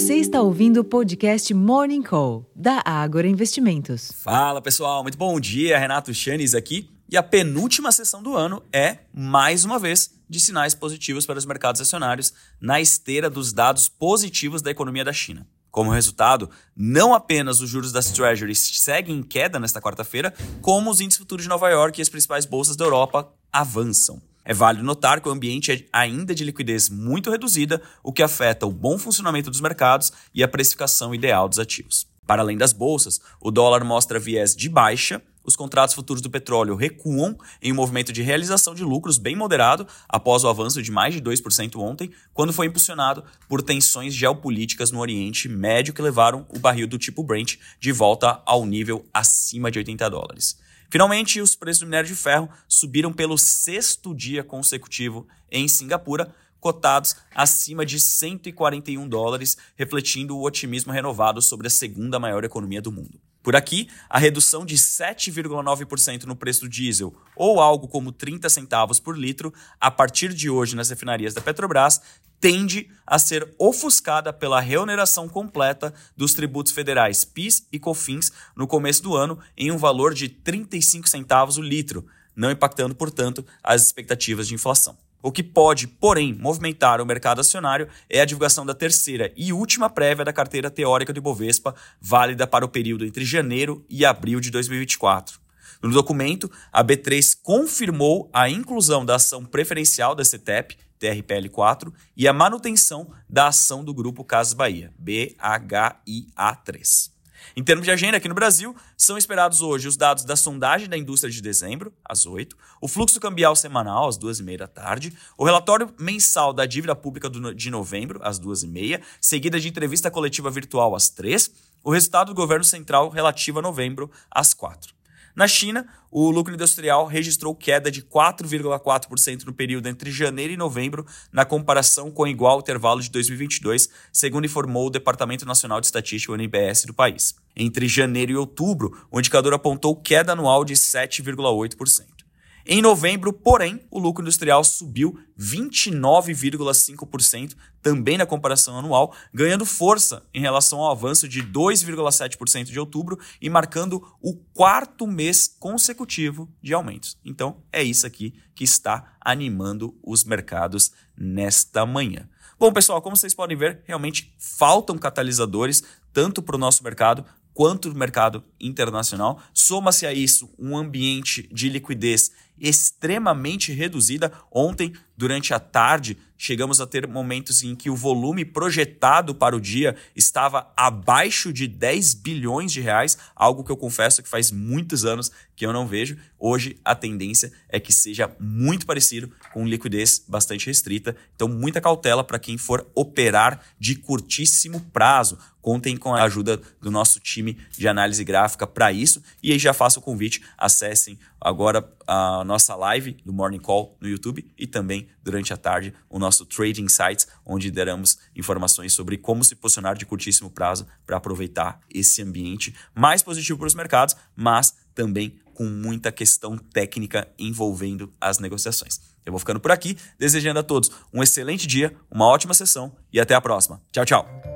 Você está ouvindo o podcast Morning Call, da Ágora Investimentos. Fala pessoal, muito bom dia. Renato Chanes aqui. E a penúltima sessão do ano é, mais uma vez, de sinais positivos para os mercados acionários na esteira dos dados positivos da economia da China. Como resultado, não apenas os juros das Treasuries seguem em queda nesta quarta-feira, como os índices futuros de Nova York e as principais bolsas da Europa avançam. É válido notar que o ambiente é ainda de liquidez muito reduzida, o que afeta o bom funcionamento dos mercados e a precificação ideal dos ativos. Para além das bolsas, o dólar mostra viés de baixa os contratos futuros do petróleo recuam em um movimento de realização de lucros bem moderado após o avanço de mais de 2% ontem, quando foi impulsionado por tensões geopolíticas no Oriente Médio que levaram o barril do tipo Brent de volta ao nível acima de 80 dólares. Finalmente, os preços do minério de ferro subiram pelo sexto dia consecutivo em Singapura, cotados acima de 141 dólares, refletindo o otimismo renovado sobre a segunda maior economia do mundo. Por aqui, a redução de 7,9% no preço do diesel, ou algo como 30 centavos por litro, a partir de hoje nas refinarias da Petrobras, tende a ser ofuscada pela reoneração completa dos tributos federais PIS e COFINS no começo do ano em um valor de 35 centavos o litro, não impactando, portanto, as expectativas de inflação. O que pode, porém, movimentar o mercado acionário é a divulgação da terceira e última prévia da carteira teórica do Ibovespa, válida para o período entre janeiro e abril de 2024. No documento, a B3 confirmou a inclusão da ação preferencial da CETEP, TRPL4, e a manutenção da ação do grupo Casas Bahia, BHIA3. Em termos de agenda aqui no Brasil, são esperados hoje os dados da sondagem da indústria de dezembro, às 8, o fluxo cambial semanal, às 2h30 da tarde, o relatório mensal da dívida pública de novembro, às 2h30, seguida de entrevista coletiva virtual às 3 o resultado do governo central relativo a novembro, às 4 na China, o lucro industrial registrou queda de 4,4% no período entre janeiro e novembro, na comparação com o igual intervalo de 2022, segundo informou o Departamento Nacional de Estatística, o NBS, do país. Entre janeiro e outubro, o indicador apontou queda anual de 7,8%. Em novembro, porém, o lucro industrial subiu 29,5%, também na comparação anual, ganhando força em relação ao avanço de 2,7% de outubro e marcando o quarto mês consecutivo de aumentos. Então, é isso aqui que está animando os mercados nesta manhã. Bom, pessoal, como vocês podem ver, realmente faltam catalisadores tanto para o nosso mercado quanto no mercado internacional. Soma-se a isso um ambiente de liquidez extremamente reduzida. Ontem, durante a tarde, chegamos a ter momentos em que o volume projetado para o dia estava abaixo de 10 bilhões de reais, algo que eu confesso que faz muitos anos que eu não vejo. Hoje a tendência é que seja muito parecido com liquidez bastante restrita. Então, muita cautela para quem for operar de curtíssimo prazo. Contem com a ajuda do nosso time de análise gráfica para isso. E aí já faço o convite, acessem agora a nossa live do Morning Call no YouTube e também durante a tarde o nosso Trading Insights, onde daremos informações sobre como se posicionar de curtíssimo prazo para aproveitar esse ambiente mais positivo para os mercados, mas também com muita questão técnica envolvendo as negociações. Eu vou ficando por aqui, desejando a todos um excelente dia, uma ótima sessão e até a próxima. Tchau, tchau.